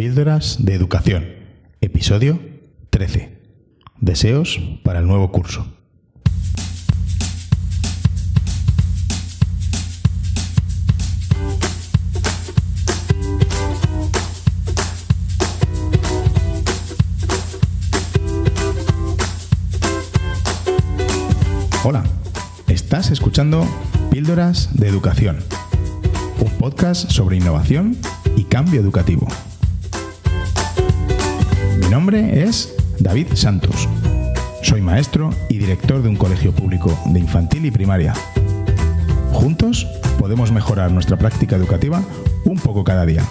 Píldoras de Educación, episodio 13. Deseos para el nuevo curso. Hola, estás escuchando Píldoras de Educación, un podcast sobre innovación y cambio educativo. Mi nombre es David Santos. Soy maestro y director de un colegio público de infantil y primaria. Juntos podemos mejorar nuestra práctica educativa un poco cada día.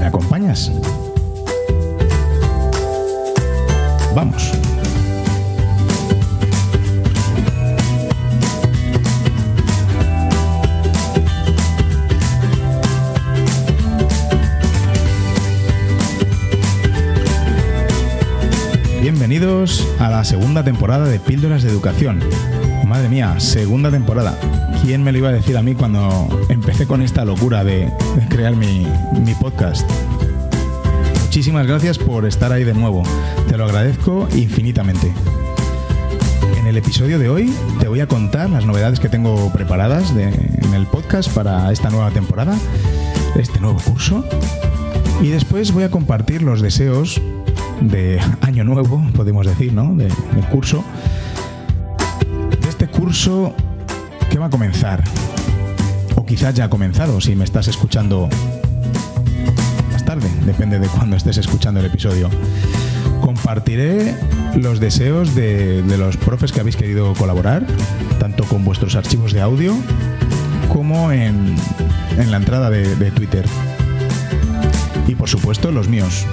¿Me acompañas? Vamos. Bienvenidos a la segunda temporada de Píldoras de Educación. Madre mía, segunda temporada. ¿Quién me lo iba a decir a mí cuando empecé con esta locura de, crear mi, podcast? Muchísimas gracias por estar ahí de nuevo. Te lo agradezco infinitamente. En el episodio de hoy te voy a contar las novedades que tengo preparadas en el podcast para esta nueva temporada, este nuevo curso. Y después voy a compartir los deseos de año nuevo, podemos decir, ¿no? De- del curso. De este curso que va a comenzar. O quizás ya ha comenzado si me estás escuchando más tarde, depende de cuándo estés escuchando el episodio. Compartiré los deseos de, de los profes que habéis querido colaborar, tanto con vuestros archivos de audio como en, en la entrada de, de Twitter. Y por supuesto los míos.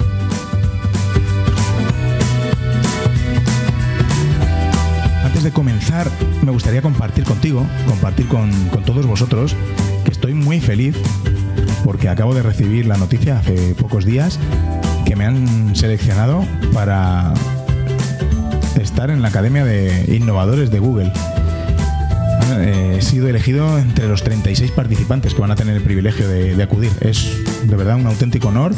Antes de comenzar, me gustaría compartir contigo, compartir con, todos vosotros, que estoy muy feliz porque acabo de recibir la noticia hace pocos días que me han seleccionado para estar en la Academia de Innovadores de Google. Eh, he sido elegido entre los 36 participantes que van a tener el privilegio de acudir. Es de verdad un auténtico honor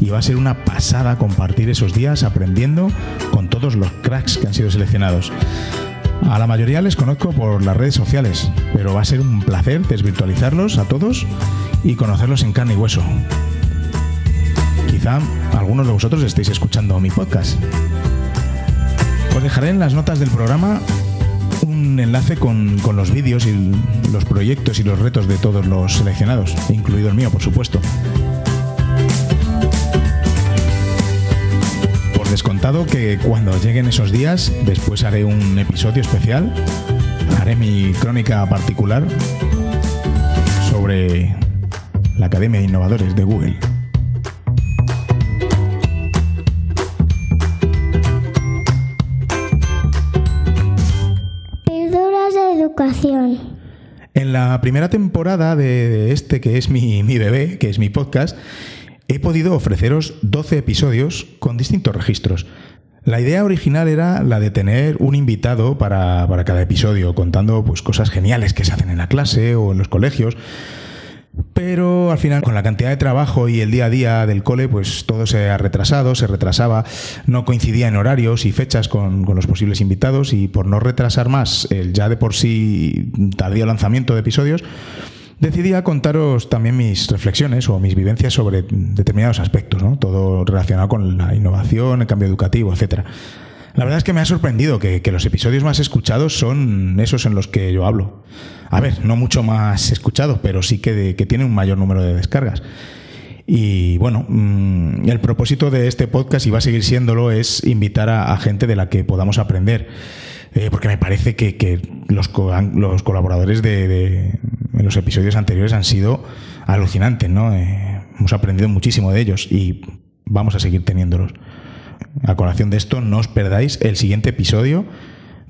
y va a ser una pasada compartir esos días aprendiendo con todos los cracks que han sido seleccionados. A la mayoría les conozco por las redes sociales, pero va a ser un placer desvirtualizarlos a todos y conocerlos en carne y hueso. Quizá algunos de vosotros estéis escuchando mi podcast. Os dejaré en las notas del programa un enlace con, con los vídeos y los proyectos y los retos de todos los seleccionados, incluido el mío, por supuesto. Que cuando lleguen esos días, después haré un episodio especial, haré mi crónica particular sobre la Academia de Innovadores de Google. Píldoras de educación. En la primera temporada de, de este que es mi, mi bebé, que es mi podcast, he podido ofreceros 12 episodios con distintos registros. La idea original era la de tener un invitado para, para cada episodio, contando pues, cosas geniales que se hacen en la clase o en los colegios. Pero al final, con la cantidad de trabajo y el día a día del cole, pues todo se ha retrasado, se retrasaba, no coincidía en horarios y fechas con, con los posibles invitados y por no retrasar más el ya de por sí tardío lanzamiento de episodios, decidí a contaros también mis reflexiones o mis vivencias sobre determinados aspectos, ¿no? todo relacionado con la innovación, el cambio educativo, etcétera. La verdad es que me ha sorprendido que, los episodios más escuchados son esos en los que yo hablo. A ver, no mucho más escuchados, pero sí que, de- que tienen un mayor número de descargas. Y bueno, mm, el propósito de este podcast, y va a seguir siéndolo, es invitar a gente de la que podamos aprender. Eh, porque me parece que, que los, co- los colaboradores de, de- en los episodios anteriores han sido alucinantes, ¿no? Eh, hemos aprendido muchísimo de ellos y vamos a seguir teniéndolos. A colación de esto, no os perdáis el siguiente episodio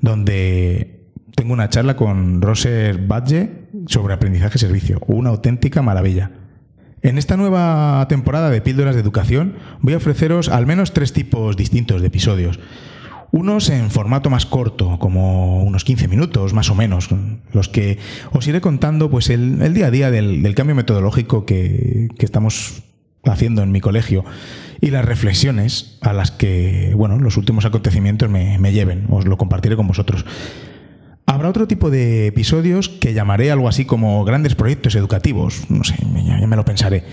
donde tengo una charla con Roser Badge sobre aprendizaje servicio. Una auténtica maravilla. En esta nueva temporada de Píldoras de Educación voy a ofreceros al menos tres tipos distintos de episodios. Unos en formato más corto, como unos 15 minutos más o menos, los que os iré contando pues el, día a día del, cambio metodológico que, estamos haciendo en mi colegio y las reflexiones a las que bueno, los últimos acontecimientos me, me lleven. Os lo compartiré con vosotros. Habrá otro tipo de episodios que llamaré algo así como grandes proyectos educativos, no sé, ya, me lo pensaré,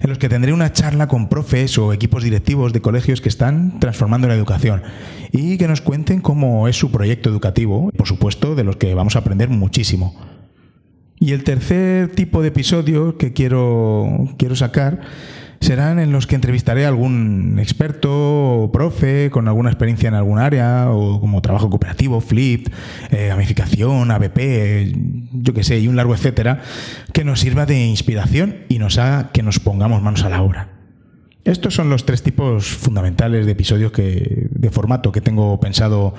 en los que tendré una charla con profes o equipos directivos de colegios que están transformando la educación y que nos cuenten cómo es su proyecto educativo, por supuesto, de los que vamos a aprender muchísimo. Y el tercer tipo de episodio que quiero, quiero sacar serán en los que entrevistaré a algún experto o profe con alguna experiencia en algún área o como trabajo cooperativo, flip, eh, gamificación, ABP, yo qué sé, y un largo etcétera, que nos sirva de inspiración y nos haga que nos pongamos manos a la obra. Estos son los tres tipos fundamentales de episodios que, de formato que tengo pensado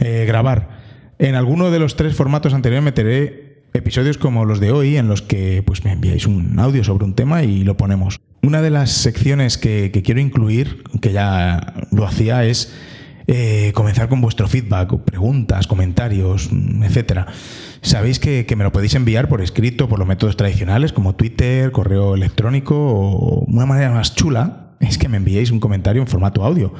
eh, grabar. En alguno de los tres formatos anteriores meteré episodios como los de hoy, en los que pues, me enviáis un audio sobre un tema y lo ponemos. Una de las secciones que, quiero incluir, que ya lo hacía, es eh, comenzar con vuestro feedback, preguntas, comentarios, etcétera. Sabéis que, me lo podéis enviar por escrito, por los métodos tradicionales, como Twitter, correo electrónico, o una manera más chula es que me enviéis un comentario en formato audio.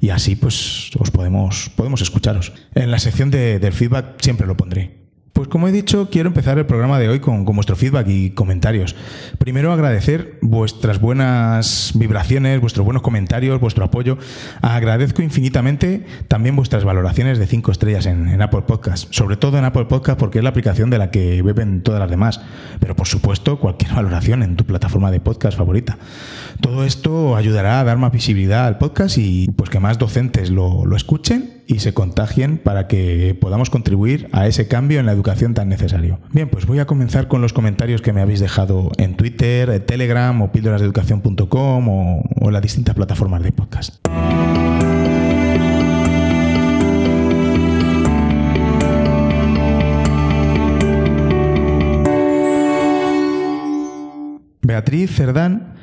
Y así pues os podemos, podemos escucharos. En la sección del feedback siempre lo pondré. Pues como he dicho, quiero empezar el programa de hoy con, vuestro feedback y comentarios. Primero agradecer vuestras buenas vibraciones, vuestros buenos comentarios, vuestro apoyo. Agradezco infinitamente también vuestras valoraciones de 5 estrellas en, Apple Podcast, sobre todo en Apple Podcast porque es la aplicación de la que beben todas las demás, pero por supuesto cualquier valoración en tu plataforma de podcast favorita. Todo esto ayudará a dar más visibilidad al podcast y pues que más docentes lo, lo escuchen y se contagien para que podamos contribuir a ese cambio en la educación tan necesario. Bien, pues voy a comenzar con los comentarios que me habéis dejado en Twitter, Telegram o píldorasdeeducación.com o, o las distintas plataformas de podcast. Beatriz Cerdán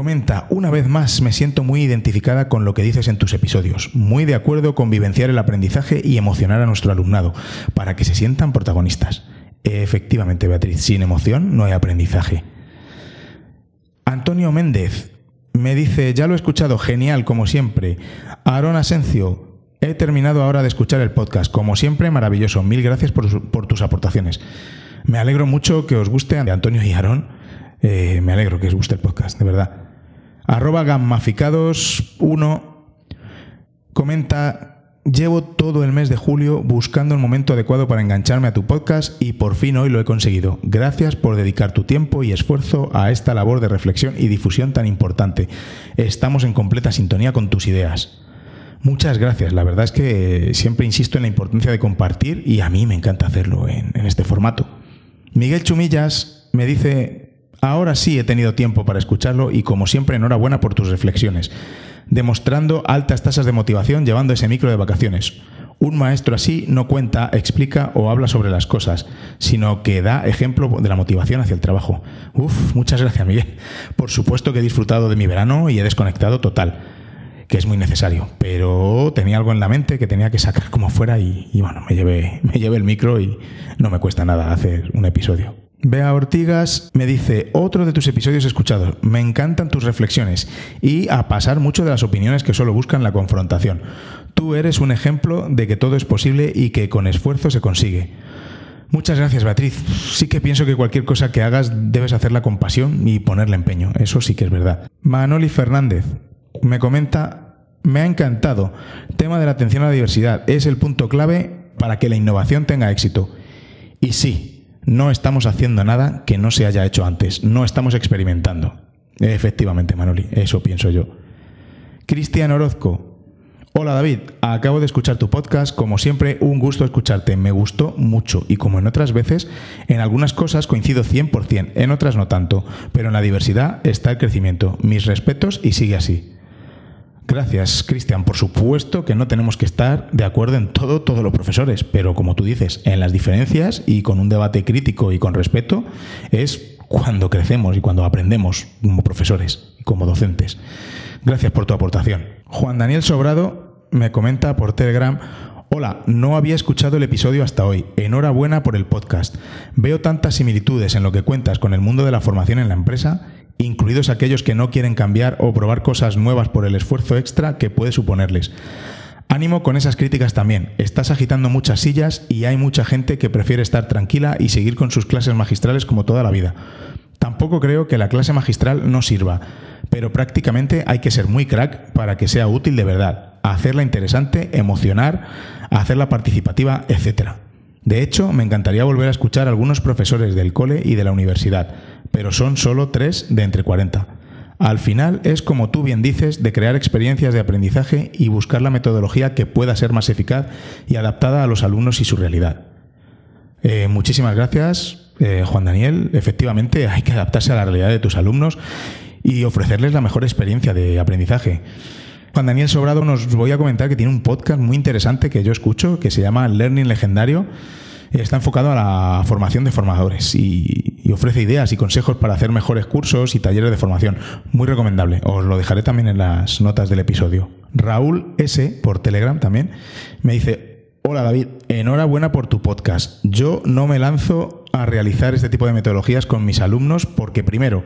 Comenta, una vez más me siento muy identificada con lo que dices en tus episodios, muy de acuerdo con vivenciar el aprendizaje y emocionar a nuestro alumnado, para que se sientan protagonistas. Efectivamente, Beatriz, sin emoción no hay aprendizaje. Antonio Méndez me dice, ya lo he escuchado, genial, como siempre. Aaron Asencio, he terminado ahora de escuchar el podcast, como siempre, maravilloso. Mil gracias por, tus aportaciones. Me alegro mucho que os guste, Antonio y Aaron eh, me alegro que os guste el podcast, de verdad. Arroba gammaficados1 comenta, llevo todo el mes de julio buscando el momento adecuado para engancharme a tu podcast y por fin hoy lo he conseguido. Gracias por dedicar tu tiempo y esfuerzo a esta labor de reflexión y difusión tan importante. Estamos en completa sintonía con tus ideas. Muchas gracias. La verdad es que siempre insisto en la importancia de compartir y a mí me encanta hacerlo en, en este formato. Miguel Chumillas me dice, Ahora sí he tenido tiempo para escucharlo y como siempre enhorabuena por tus reflexiones, demostrando altas tasas de motivación llevando ese micro de vacaciones. Un maestro así no cuenta, explica o habla sobre las cosas, sino que da ejemplo de la motivación hacia el trabajo. Uf, muchas gracias Miguel. Por supuesto que he disfrutado de mi verano y he desconectado total, que es muy necesario, pero tenía algo en la mente que tenía que sacar como fuera y, bueno, me llevé, me llevé el micro y no me cuesta nada hacer un episodio. Bea Ortigas me dice, otro de tus episodios escuchados, me encantan tus reflexiones y a pasar mucho de las opiniones que solo buscan la confrontación. Tú eres un ejemplo de que todo es posible y que con esfuerzo se consigue. Muchas gracias, Beatriz. Sí que pienso que cualquier cosa que hagas debes hacerla con pasión y ponerle empeño. Eso sí que es verdad. Manoli Fernández me comenta, me ha encantado. Tema de la atención a la diversidad es el punto clave para que la innovación tenga éxito. Y sí, no estamos haciendo nada que no se haya hecho antes, no estamos experimentando. Efectivamente, Manoli, eso pienso yo. Cristian Orozco. Hola David, acabo de escuchar tu podcast, como siempre un gusto escucharte, me gustó mucho y como en otras veces, en algunas cosas coincido 100%, en otras no tanto, pero en la diversidad está el crecimiento. Mis respetos y sigue así. Gracias, Cristian. Por supuesto que no tenemos que estar de acuerdo en todo, todos los profesores, pero como tú dices, en las diferencias y con un debate crítico y con respeto es cuando crecemos y cuando aprendemos como profesores como docentes. Gracias por tu aportación. Juan Daniel Sobrado me comenta por Telegram, Hola, no había escuchado el episodio hasta hoy. Enhorabuena por el podcast. Veo tantas similitudes en lo que cuentas con el mundo de la formación en la empresa, incluidos aquellos que no quieren cambiar o probar cosas nuevas por el esfuerzo extra que puede suponerles. Ánimo con esas críticas también. Estás agitando muchas sillas y hay mucha gente que prefiere estar tranquila y seguir con sus clases magistrales como toda la vida. Tampoco creo que la clase magistral no sirva, pero prácticamente hay que ser muy crack para que sea útil de verdad, hacerla interesante, emocionar, hacerla participativa, etc. De hecho, me encantaría volver a escuchar a algunos profesores del cole y de la universidad, pero son solo tres de entre 40. Al final es como tú bien dices, de crear experiencias de aprendizaje y buscar la metodología que pueda ser más eficaz y adaptada a los alumnos y su realidad. Eh, muchísimas gracias, eh, Juan Daniel. Efectivamente, hay que adaptarse a la realidad de tus alumnos y ofrecerles la mejor experiencia de aprendizaje. Juan Daniel Sobrado nos voy a comentar que tiene un podcast muy interesante que yo escucho, que se llama Learning Legendario. Está enfocado a la formación de formadores y, ofrece ideas y consejos para hacer mejores cursos y talleres de formación. Muy recomendable. Os lo dejaré también en las notas del episodio. Raúl S, por Telegram también, me dice, Hola David, enhorabuena por tu podcast. Yo no me lanzo a realizar este tipo de metodologías con mis alumnos porque primero,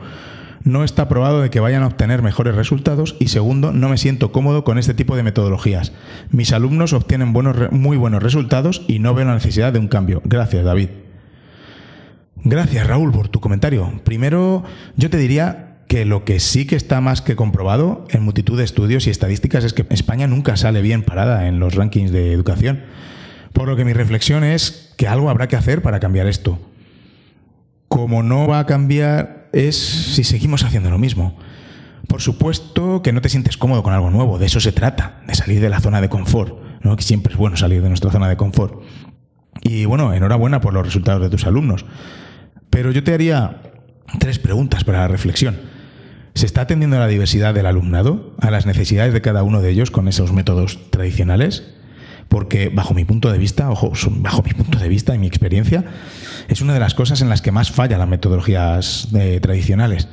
no está probado de que vayan a obtener mejores resultados y segundo, no me siento cómodo con este tipo de metodologías. Mis alumnos obtienen buenos, muy buenos resultados y no veo la necesidad de un cambio. Gracias, David. Gracias, Raúl, por tu comentario. Primero, yo te diría que lo que sí que está más que comprobado en multitud de estudios y estadísticas es que España nunca sale bien parada en los rankings de educación. Por lo que mi reflexión es que algo habrá que hacer para cambiar esto. Como no va a cambiar es si seguimos haciendo lo mismo. Por supuesto que no te sientes cómodo con algo nuevo, de eso se trata, de salir de la zona de confort, que siempre es bueno salir de nuestra zona de confort. Y bueno, enhorabuena por los resultados de tus alumnos. Pero yo te haría tres preguntas para la reflexión. ¿Se está atendiendo a la diversidad del alumnado, a las necesidades de cada uno de ellos con esos métodos tradicionales? porque bajo mi punto de vista, ojo, bajo mi punto de vista y mi experiencia, es una de las cosas en las que más fallan las metodologías eh, tradicionales.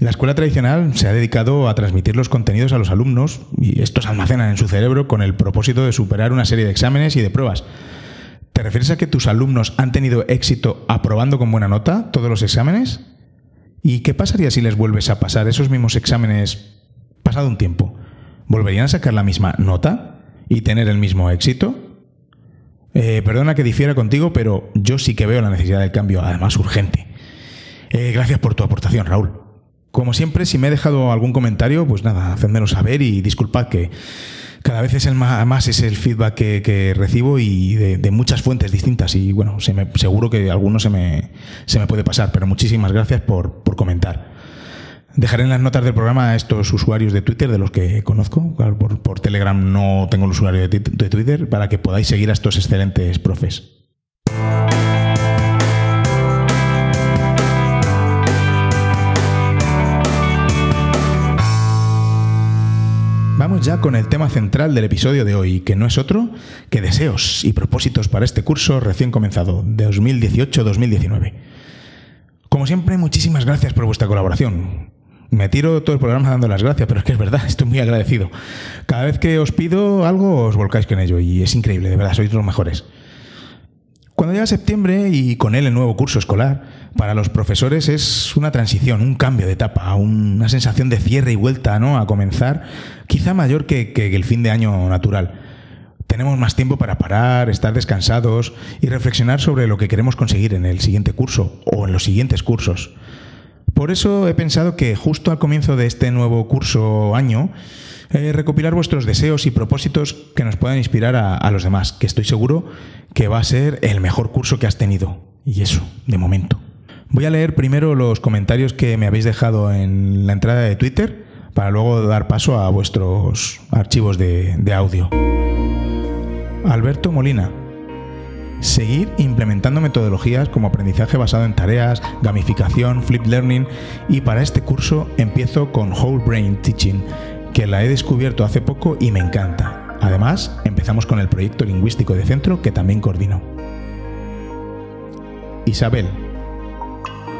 La escuela tradicional se ha dedicado a transmitir los contenidos a los alumnos y estos almacenan en su cerebro con el propósito de superar una serie de exámenes y de pruebas. ¿Te refieres a que tus alumnos han tenido éxito aprobando con buena nota todos los exámenes? ¿Y qué pasaría si les vuelves a pasar esos mismos exámenes pasado un tiempo? ¿Volverían a sacar la misma nota? y tener el mismo éxito? Eh, perdona que difiera contigo, pero yo sí que veo la necesidad del cambio, además urgente. Eh, gracias por tu aportación, Raúl. Como siempre, si me he dejado algún comentario, pues nada, hacedmelo saber y disculpad que cada vez es el más, es el feedback que, recibo y de, muchas fuentes distintas. Y bueno, seguro que alguno se me, se me puede pasar, pero muchísimas gracias por, por comentar. Dejaré en las notas del programa a estos usuarios de Twitter de los que conozco. Por, Telegram no tengo el usuario de Twitter para que podáis seguir a estos excelentes profes. Ya con el tema central del episodio de hoy, que no es otro que deseos y propósitos para este curso recién comenzado, de 2018-2019. Como siempre, muchísimas gracias por vuestra colaboración. Me tiro todo el programa dando las gracias, pero es que es verdad, estoy muy agradecido. Cada vez que os pido algo, os volcáis con ello y es increíble, de verdad, sois los mejores. Cuando llega septiembre y con él el nuevo curso escolar, para los profesores es una transición, un cambio de etapa, una sensación de cierre y vuelta ¿no? a comenzar, quizá mayor que, el fin de año natural. Tenemos más tiempo para parar, estar descansados y reflexionar sobre lo que queremos conseguir en el siguiente curso o en los siguientes cursos. Por eso he pensado que justo al comienzo de este nuevo curso año, eh, recopilar vuestros deseos y propósitos que nos puedan inspirar a, los demás, que estoy seguro que va a ser el mejor curso que has tenido. Y eso, de momento. Voy a leer primero los comentarios que me habéis dejado en la entrada de Twitter para luego dar paso a vuestros archivos de audio. Alberto Molina, Seguir implementando metodologías como aprendizaje basado en tareas, gamificación, flip learning y para este curso empiezo con Whole Brain Teaching, que la he descubierto hace poco y me encanta. Además, empezamos con el proyecto lingüístico de centro que también coordino. Isabel,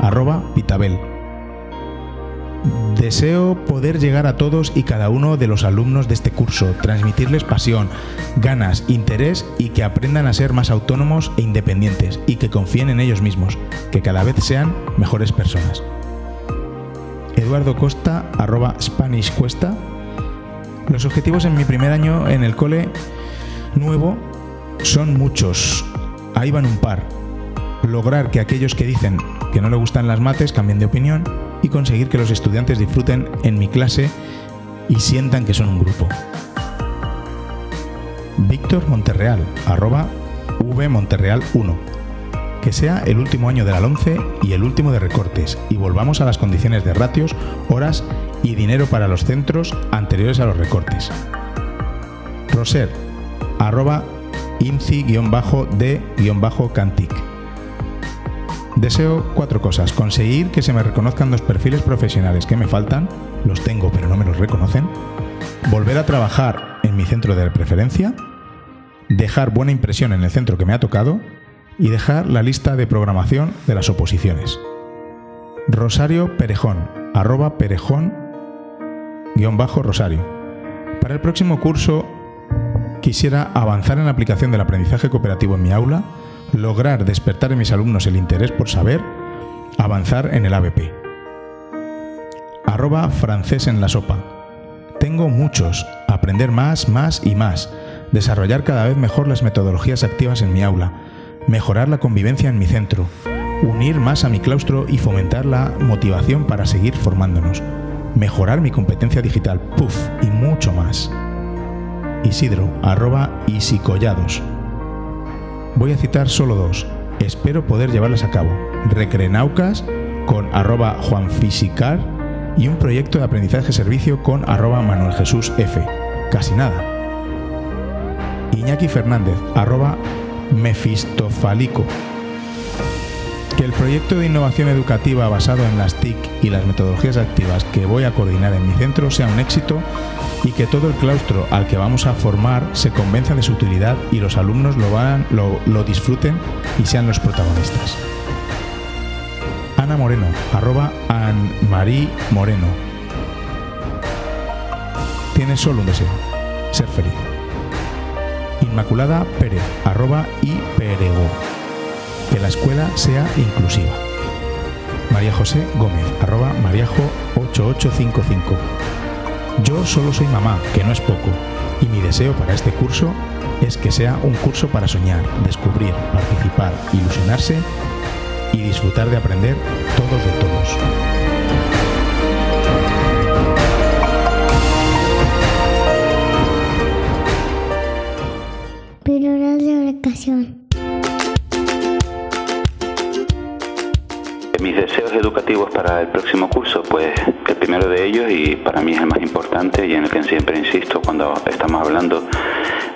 arroba Pitabel. Deseo poder llegar a todos y cada uno de los alumnos de este curso, transmitirles pasión, ganas, interés y que aprendan a ser más autónomos e independientes y que confíen en ellos mismos, que cada vez sean mejores personas. Eduardo Costa, arroba Spanish Cuesta. Los objetivos en mi primer año en el cole nuevo son muchos. Ahí van un par. Lograr que aquellos que dicen que no le gustan las mates cambien de opinión y conseguir que los estudiantes disfruten en mi clase y sientan que son un grupo. Víctor Monterreal, arroba vmonterreal1. Que sea el último año de la 11 y el último de recortes y volvamos a las condiciones de ratios, horas y dinero para los centros anteriores a los recortes. Roser, arroba inci-d-cantic. Deseo cuatro cosas. Conseguir que se me reconozcan dos perfiles profesionales que me faltan, los tengo pero no me los reconocen. Volver a trabajar en mi centro de preferencia. Dejar buena impresión en el centro que me ha tocado. Y dejar la lista de programación de las oposiciones. Rosario Perejón, arroba perejón, guion bajo Rosario. Para el próximo curso quisiera avanzar en la aplicación del aprendizaje cooperativo en mi aula lograr despertar en mis alumnos el interés por saber, avanzar en el ABP. Arroba francés en la sopa. Tengo muchos, aprender más, más y más, desarrollar cada vez mejor las metodologías activas en mi aula, mejorar la convivencia en mi centro, unir más a mi claustro y fomentar la motivación para seguir formándonos, mejorar mi competencia digital, puff, y mucho más. Isidro, arroba isicollados. Voy a citar solo dos. Espero poder llevarlas a cabo. Recrenaucas con arroba juanfisicar y un proyecto de aprendizaje servicio con arroba Manuel Jesús F. Casi nada. Iñaki Fernández, arroba mefistofalico. Que el proyecto de innovación educativa basado en las TIC y las metodologías activas que voy a coordinar en mi centro sea un éxito y que todo el claustro al que vamos a formar se convenza de su utilidad y los alumnos lo, van, lo, disfruten y sean los protagonistas. Ana Moreno, arroba Anne Moreno. Tiene solo un deseo, ser feliz. Inmaculada Pérez, arroba y Perego. Que la escuela sea inclusiva. María José Gómez, arroba Mariajo 8855 yo solo soy mamá, que no es poco, y mi deseo para este curso es que sea un curso para soñar, descubrir, participar, ilusionarse y disfrutar de aprender todos de todos. Píldoras de educación. Mis deseos educativos para el próximo curso, pues primero de ellos y para mí es el más importante y en el que siempre insisto cuando estamos hablando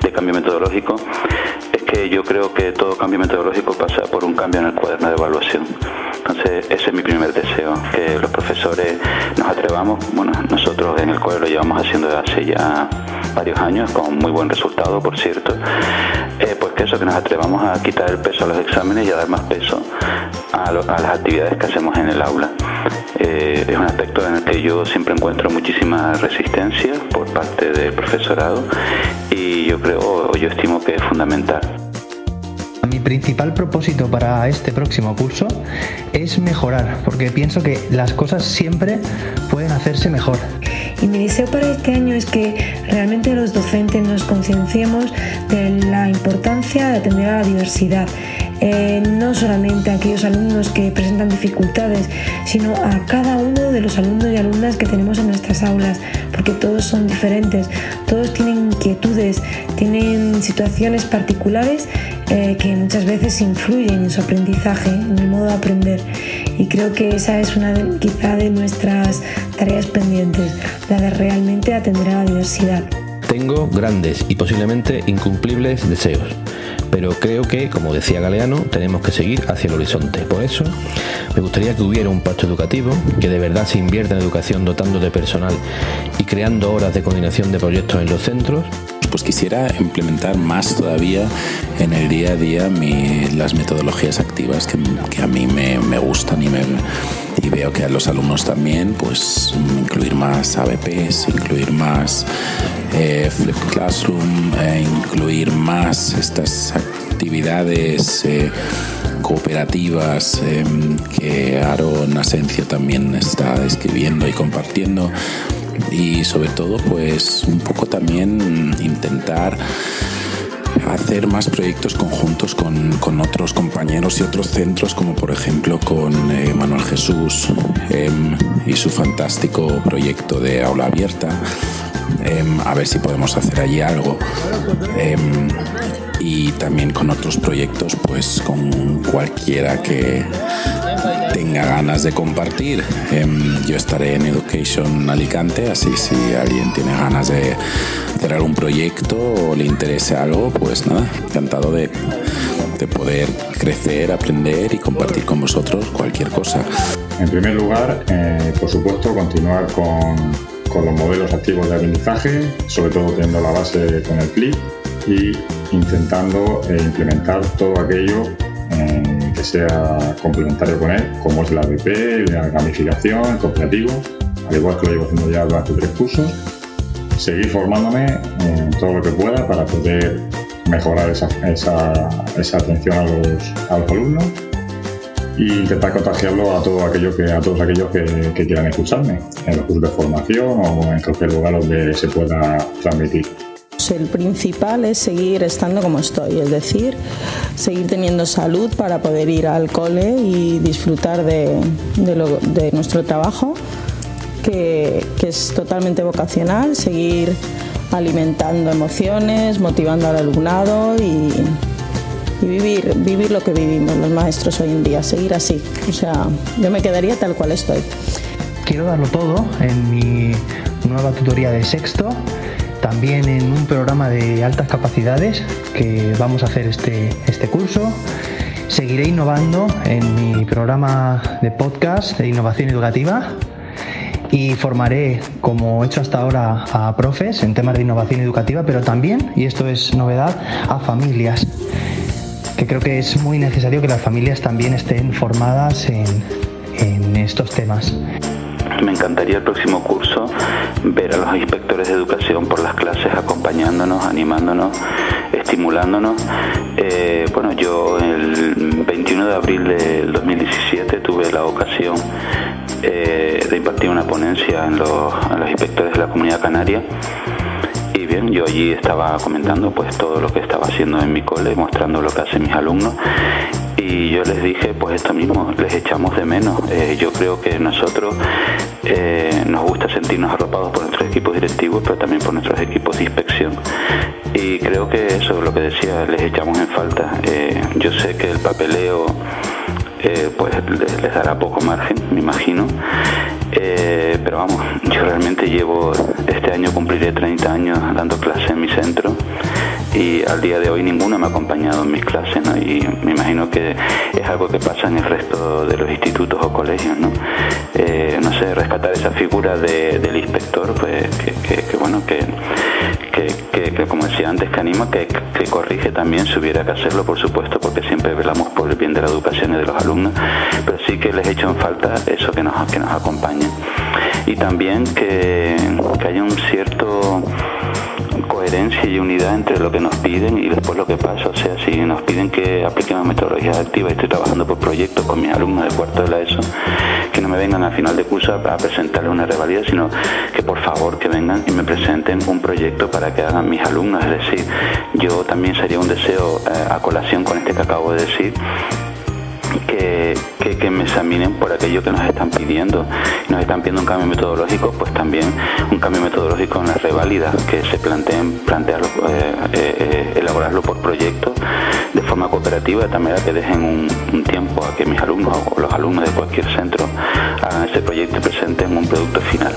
de cambio metodológico, es que yo creo que todo cambio metodológico pasa por un cambio en el cuaderno de evaluación. Entonces ese es mi primer deseo, que los profesores nos atrevamos, bueno, nosotros en el cole lo llevamos haciendo desde hace ya varios años, con muy buen resultado, por cierto, eh, pues que eso, que nos atrevamos a quitar el peso a los exámenes y a dar más peso a, las actividades que hacemos en el aula. Eh, es un aspecto en el que yo siempre encuentro muchísima resistencia por parte del profesorado y yo creo, o yo estimo que es fundamental. Mi principal propósito para este próximo curso es mejorar, porque pienso que las cosas siempre pueden hacerse mejor. Y mi deseo para este año es que realmente los docentes nos concienciemos de la importancia de atender a la diversidad. Eh, no solamente a aquellos alumnos que presentan dificultades, sino a cada uno de los alumnos y alumnas que tenemos en nuestras aulas, porque todos son diferentes, todos tienen inquietudes, tienen situaciones particulares eh, que muchas veces influyen en su aprendizaje, en el modo de aprender. Y creo que esa es una de, quizá de nuestras tareas pendientes, la de realmente atender a la diversidad. Tengo grandes y posiblemente incumplibles deseos pero creo que, como decía Galeano, tenemos que seguir hacia el horizonte. Por eso, me gustaría que hubiera un pacto educativo, que de verdad se invierta en educación dotando de personal y creando horas de coordinación de proyectos en los centros, pues quisiera implementar más todavía en el día a día las metodologías activas que, a mí me, gustan y, veo que a los alumnos también, pues incluir más ABPs, incluir más eh, Flip Classroom, eh, incluir más estas actividades eh, cooperativas que Aaron Asencio también está escribiendo y compartiendo y sobre todo pues un poco también intentar hacer más proyectos conjuntos con, otros compañeros y otros centros, como por ejemplo con eh, Manuel Jesús em, y su fantástico proyecto de aula abierta. Em, a ver si podemos hacer allí algo. Em, y también con otros proyectos, pues con cualquiera que tenga ganas de compartir. Em, yo estaré en Education Alicante, así si alguien tiene ganas de hacer algún proyecto o le interese algo, pues nada, encantado de, de poder crecer, aprender y compartir con vosotros cualquier cosa. En primer lugar, eh, por supuesto, continuar con, con los modelos activos de aprendizaje, sobre todo teniendo la base con el CLIP y intentando eh, implementar todo aquello que sea complementario con él, como es la BP, la gamificación, el cooperativo, al igual que lo llevo haciendo ya durante tres cursos. Seguir formándome en todo lo que pueda para poder mejorar esa, atención a los, alumnos e intentar contagiarlo a, todo aquello que, a todos aquellos que, que quieran escucharme en los cursos de formación o en cualquier lugar donde se pueda transmitir. El principal es seguir estando como estoy, es decir, seguir teniendo salud para poder ir al cole y disfrutar de, nuestro trabajo, que, es totalmente vocacional, seguir alimentando emociones, motivando al alumnado y, vivir, vivir lo que vivimos los maestros hoy en día, seguir así. O sea, yo me quedaría tal cual estoy. Quiero darlo todo en mi nueva tutoría de sexto también en un programa de altas capacidades que vamos a hacer este, este curso. Seguiré innovando en mi programa de podcast de innovación educativa y formaré, como he hecho hasta ahora, a profes en temas de innovación educativa, pero también, y esto es novedad, a familias, que creo que es muy necesario que las familias también estén formadas en, en estos temas. Me encantaría el próximo curso ver a los inspectores de educación por las clases acompañándonos, animándonos, estimulándonos. Eh, bueno, yo el 21 de abril del 2017 tuve la ocasión eh, de impartir una ponencia en los, a los inspectores de la comunidad canaria y bien, yo allí estaba comentando pues todo lo que estaba haciendo en mi cole, mostrando lo que hacen mis alumnos y yo les dije pues esto mismo, les echamos de menos. Eh, yo creo que nosotros eh, nos gusta sentirnos arropados por nuestros equipos directivos, pero también por nuestros equipos de inspección. Y creo que eso es lo que decía, les echamos en falta. Eh, yo sé que el papeleo pues les, dará poco margen, me imagino. pero vamos, yo realmente llevo, este año cumpliré 30 años dando clase en mi centro y al día de hoy ninguno me ha acompañado en mis clases ¿no? y me imagino que es algo que pasa en el resto de los institutos o colegios no, eh, no sé rescatar esa figura del inspector pues que, bueno que, que, como decía antes que anima que, corrige también si hubiera que hacerlo por supuesto porque siempre velamos por el bien de la educación y de los alumnos pero sí que les echo en falta eso que nos, que nos acompañe y también que, que haya un cierto coherencia y unidad entre lo que nos piden y después lo que pasa. O sea, si nos piden que apliquemos metodologías activas estoy trabajando por proyectos con mis alumnos de cuarto de la ESO, que no me vengan al final de curso a presentarles una revalida, sino que por favor que vengan y me presenten un proyecto para que hagan mis alumnos. Es decir, yo también sería un deseo eh, a colación con este que acabo de decir, que, que, me examinen por aquello que nos están pidiendo. Nos están pidiendo un cambio metodológico, pues también un cambio metodológico en las revalidas, que se planteen, plantearlo, eh, eh, eh, elaborarlo por proyectos de forma cooperativa, de manera que dejen un, tiempo a que mis alumnos o los alumnos de cualquier centro hagan ese proyecto y presenten un producto final.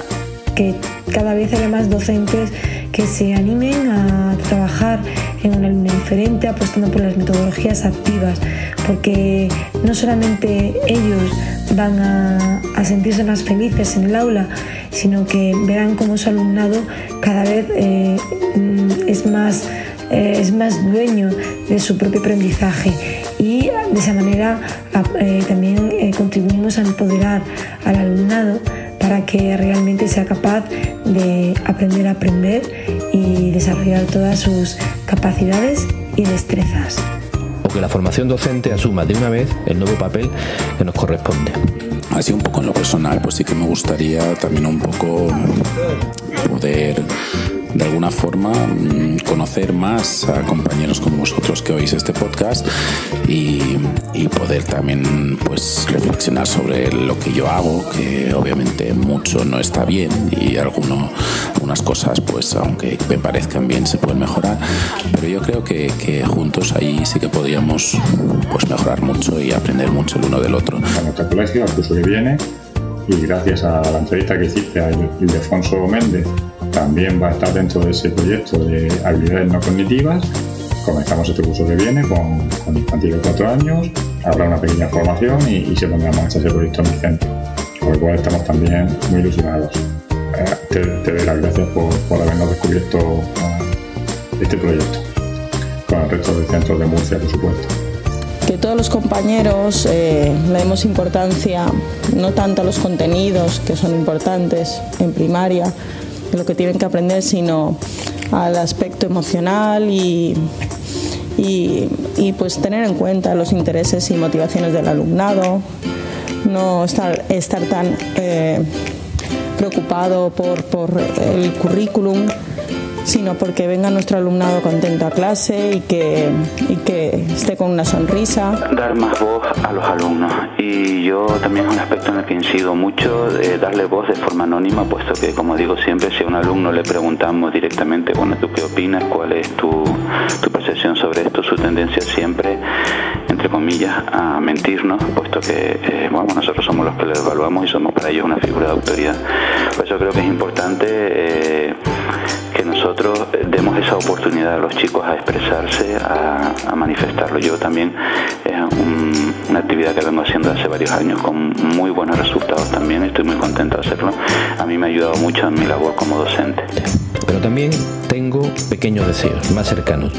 Que cada vez haya más docentes que se animen a trabajar en una línea diferente, apostando por las metodologías activas, porque no solamente ellos van a, sentirse más felices en el aula, sino que verán cómo su alumnado cada vez eh, mm, es más eh, es más dueño de su propio aprendizaje. Y de esa manera eh, también contribuimos a empoderar al alumnado para que realmente sea capaz de aprender a aprender y desarrollar todas sus capacidades y destrezas. O que la formación docente asuma de una vez el nuevo papel que nos corresponde. Así un poco en lo personal, pues sí que me gustaría también un poco poder de alguna forma mm, conocer más a compañeros como vosotros que oís este podcast y, poder también pues reflexionar sobre lo que yo hago, que obviamente mucho no está bien y alguno, algunas cosas pues aunque me parezcan bien se pueden mejorar, pero yo creo que, que juntos ahí sí que podríamos pues mejorar mucho y aprender mucho el uno del otro. A nuestro colegio, al curso que viene, y gracias a la entrevista que hiciste a Ildefonso Méndez, también va a estar dentro de ese proyecto de habilidades no cognitivas. Comenzamos este curso que viene con, con infantil de 4 años, habrá una pequeña formación y, se pondrá en marcha ese proyecto en mi centro, con lo cual estamos también muy ilusionados. Eh, te, doy las gracias por, habernos descubierto eh, este proyecto, con el resto de centros de Murcia, por supuesto que todos los compañeros eh, le demos importancia no tanto a los contenidos que son importantes en primaria, lo que tienen que aprender, sino al aspecto emocional y, y, pues tener en cuenta los intereses y motivaciones del alumnado, no estar, estar tan eh, preocupado por, por el currículum sino porque venga nuestro alumnado contento a clase y que, y que esté con una sonrisa. Dar más voz a los alumnos y yo también es un aspecto en el que incido mucho, de darle voz de forma anónima, puesto que como digo siempre, si a un alumno le preguntamos directamente, bueno, ¿tú qué opinas? ¿Cuál es tu, tu percepción sobre esto? Su tendencia siempre, entre comillas, a mentirnos, puesto que eh, bueno, nosotros somos los que le evaluamos y somos para ellos una figura de autoridad. Por eso creo que es importante eh, que nosotros demos esa oportunidad a los chicos a expresarse, a, manifestarlo. Yo también es una actividad que vengo haciendo hace varios años con muy buenos resultados también, estoy muy contento de hacerlo. A mí me ha ayudado mucho en mi labor como docente. Pero también tengo pequeños deseos más cercanos,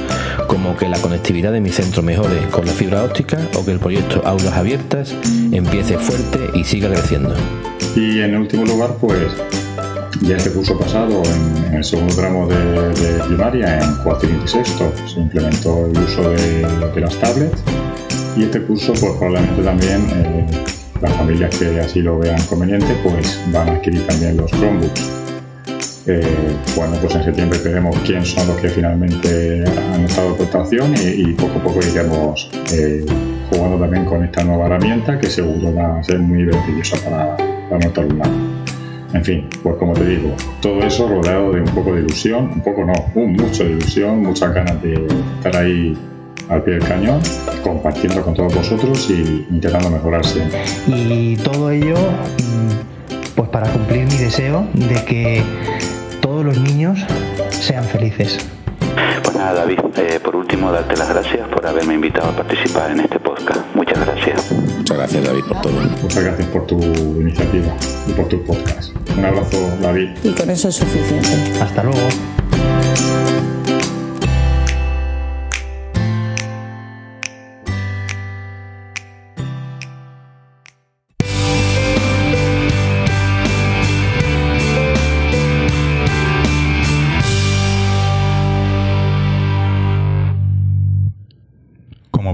como que la conectividad de mi centro mejore con la fibra óptica o que el proyecto Aulas Abiertas empiece fuerte y siga creciendo. Y en último lugar, pues ya este curso pasado, en, el segundo tramo de, primaria, en cuarto y sexto, se implementó el uso de, las tablets y este curso, pues probablemente también eh, las familias que así lo vean conveniente, pues van a adquirir también los Chromebooks. Eh, bueno, pues en septiembre veremos quién son los que finalmente han estado en votación y, poco a poco iremos eh, jugando también con esta nueva herramienta que seguro va a ser muy beneficiosa para, para nuestro alumnado. En fin, pues como te digo, todo eso rodeado de un poco de ilusión, un poco no, un mucho de ilusión, muchas ganas de estar ahí al pie del cañón, compartiendo con todos vosotros y intentando mejorar siempre. Y todo ello, mm, pues para cumplir mi deseo de que todos los niños sean felices. Nada, David, eh, por último, darte las gracias por haberme invitado a participar en este podcast. Muchas gracias. Muchas gracias, David, por todo. Muchas gracias por tu iniciativa y por tu podcast. Un abrazo, David. Y con eso es suficiente. Hasta luego.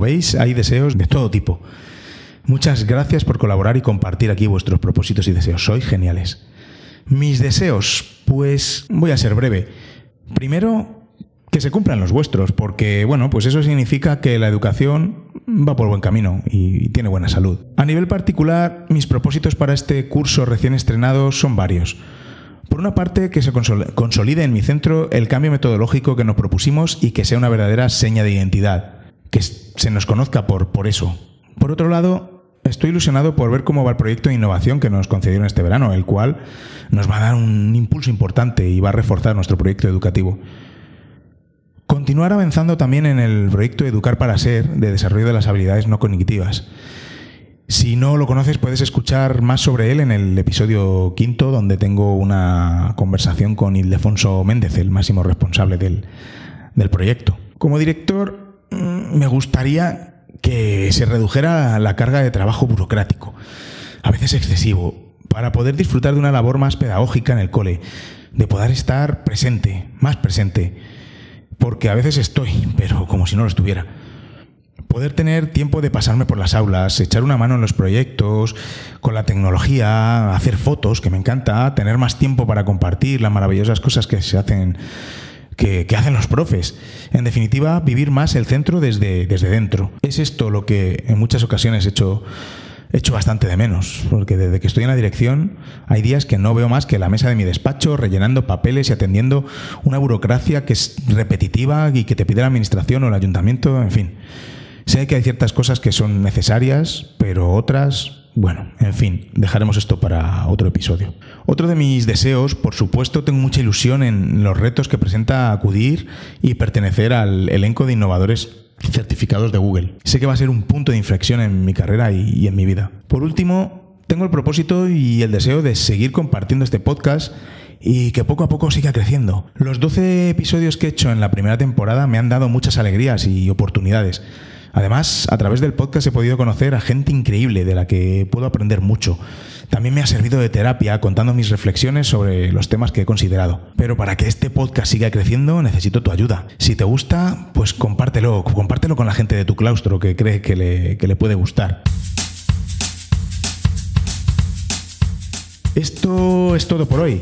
Veis, hay deseos de todo tipo. Muchas gracias por colaborar y compartir aquí vuestros propósitos y deseos. Sois geniales. Mis deseos, pues voy a ser breve. Primero, que se cumplan los vuestros, porque bueno, pues eso significa que la educación va por buen camino y tiene buena salud. A nivel particular, mis propósitos para este curso recién estrenado son varios. Por una parte, que se consolide en mi centro el cambio metodológico que nos propusimos y que sea una verdadera seña de identidad, que se nos conozca por, por eso. Por otro lado, estoy ilusionado por ver cómo va el proyecto de innovación que nos concedieron este verano, el cual nos va a dar un impulso importante y va a reforzar nuestro proyecto educativo. Continuar avanzando también en el proyecto Educar para Ser de desarrollo de las habilidades no cognitivas. Si no lo conoces, puedes escuchar más sobre él en el episodio quinto, donde tengo una conversación con Ildefonso Méndez, el máximo responsable del, del proyecto. Como director, me gustaría que se redujera la carga de trabajo burocrático, a veces excesivo, para poder disfrutar de una labor más pedagógica en el cole, de poder estar presente, más presente, porque a veces estoy, pero como si no lo estuviera. Poder tener tiempo de pasarme por las aulas, echar una mano en los proyectos, con la tecnología, hacer fotos, que me encanta, tener más tiempo para compartir las maravillosas cosas que se hacen que, hacen los profes. En definitiva, vivir más el centro desde, desde dentro. Es esto lo que en muchas ocasiones he hecho, hecho bastante de menos, porque desde que estoy en la dirección hay días que no veo más que la mesa de mi despacho rellenando papeles y atendiendo una burocracia que es repetitiva y que te pide la administración o el ayuntamiento, en fin. Sé que hay ciertas cosas que son necesarias, pero otras bueno, en fin, dejaremos esto para otro episodio. Otro de mis deseos, por supuesto, tengo mucha ilusión en los retos que presenta acudir y pertenecer al elenco de innovadores certificados de Google. Sé que va a ser un punto de inflexión en mi carrera y, en mi vida. Por último, tengo el propósito y el deseo de seguir compartiendo este podcast y que poco a poco siga creciendo. Los 12 episodios que he hecho en la primera temporada me han dado muchas alegrías y oportunidades. Además, a través del podcast he podido conocer a gente increíble de la que puedo aprender mucho. También me ha servido de terapia contando mis reflexiones sobre los temas que he considerado. Pero para que este podcast siga creciendo necesito tu ayuda. Si te gusta, pues compártelo, compártelo con la gente de tu claustro que cree que le, que le puede gustar. Esto es todo por hoy.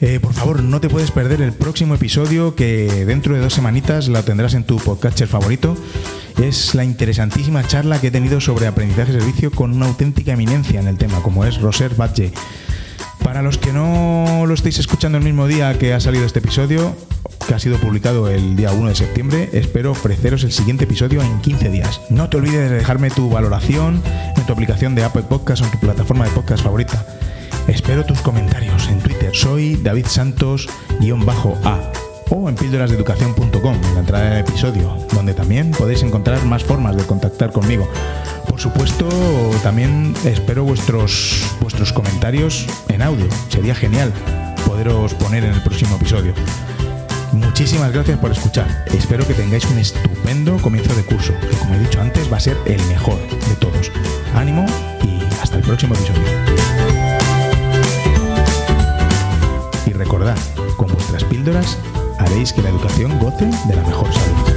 Eh, por favor, no te puedes perder el próximo episodio que dentro de dos semanitas lo tendrás en tu podcaster favorito. Es la interesantísima charla que he tenido sobre aprendizaje servicio con una auténtica eminencia en el tema, como es Roser Badge. Para los que no lo estéis escuchando el mismo día que ha salido este episodio, que ha sido publicado el día 1 de septiembre, espero ofreceros el siguiente episodio en 15 días. No te olvides de dejarme tu valoración en tu aplicación de Apple Podcast o en tu plataforma de podcast favorita. Espero tus comentarios en Twitter. Soy David Santos-A o en píldorasdeeducación.com en la entrada del episodio, donde también podéis encontrar más formas de contactar conmigo. Por supuesto, también espero vuestros, vuestros comentarios en audio. Sería genial poderos poner en el próximo episodio. Muchísimas gracias por escuchar. Espero que tengáis un estupendo comienzo de curso, que como he dicho antes va a ser el mejor de todos. Ánimo y hasta el próximo episodio. Recordad, con vuestras píldoras haréis que la educación goce de la mejor salud.